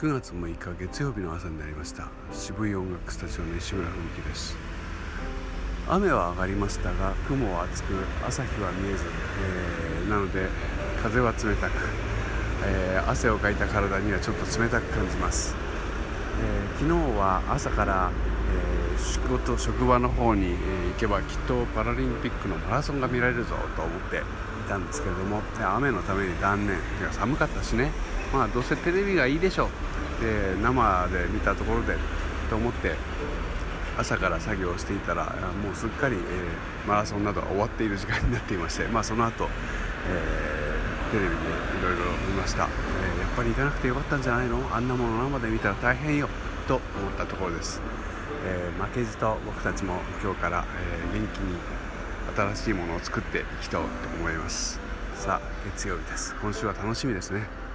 9月6日月曜日の朝になりました。渋い音楽スタジオの石村文樹です。雨は上がりましたが雲は厚く朝日は見えず、えー、なので風は冷たく、えー、汗をかいた体にはちょっと冷たく感じます、えー、昨日は朝から、え仕事職場の方に、え行けばきっとパラリンピックのマラソンが見られるぞと思っていたんですけれども雨のために断念。寒かったしね。まあどうせテレビがいいでしょうで生で見たところでと思って朝から作業していたらもうすっかり、えー、マラソンなどが終わっている時間になっていまして、まあ、その後、えー、テレビでいろいろ見ました、えー、やっぱり行かなくてよかったんじゃないの？あんなもの生で見たら大変よと思ったところです、え負けじと僕たちも今日から、え元気に新しいものを作っていきたいと思います。さあ月曜日です。今週は楽しみですね。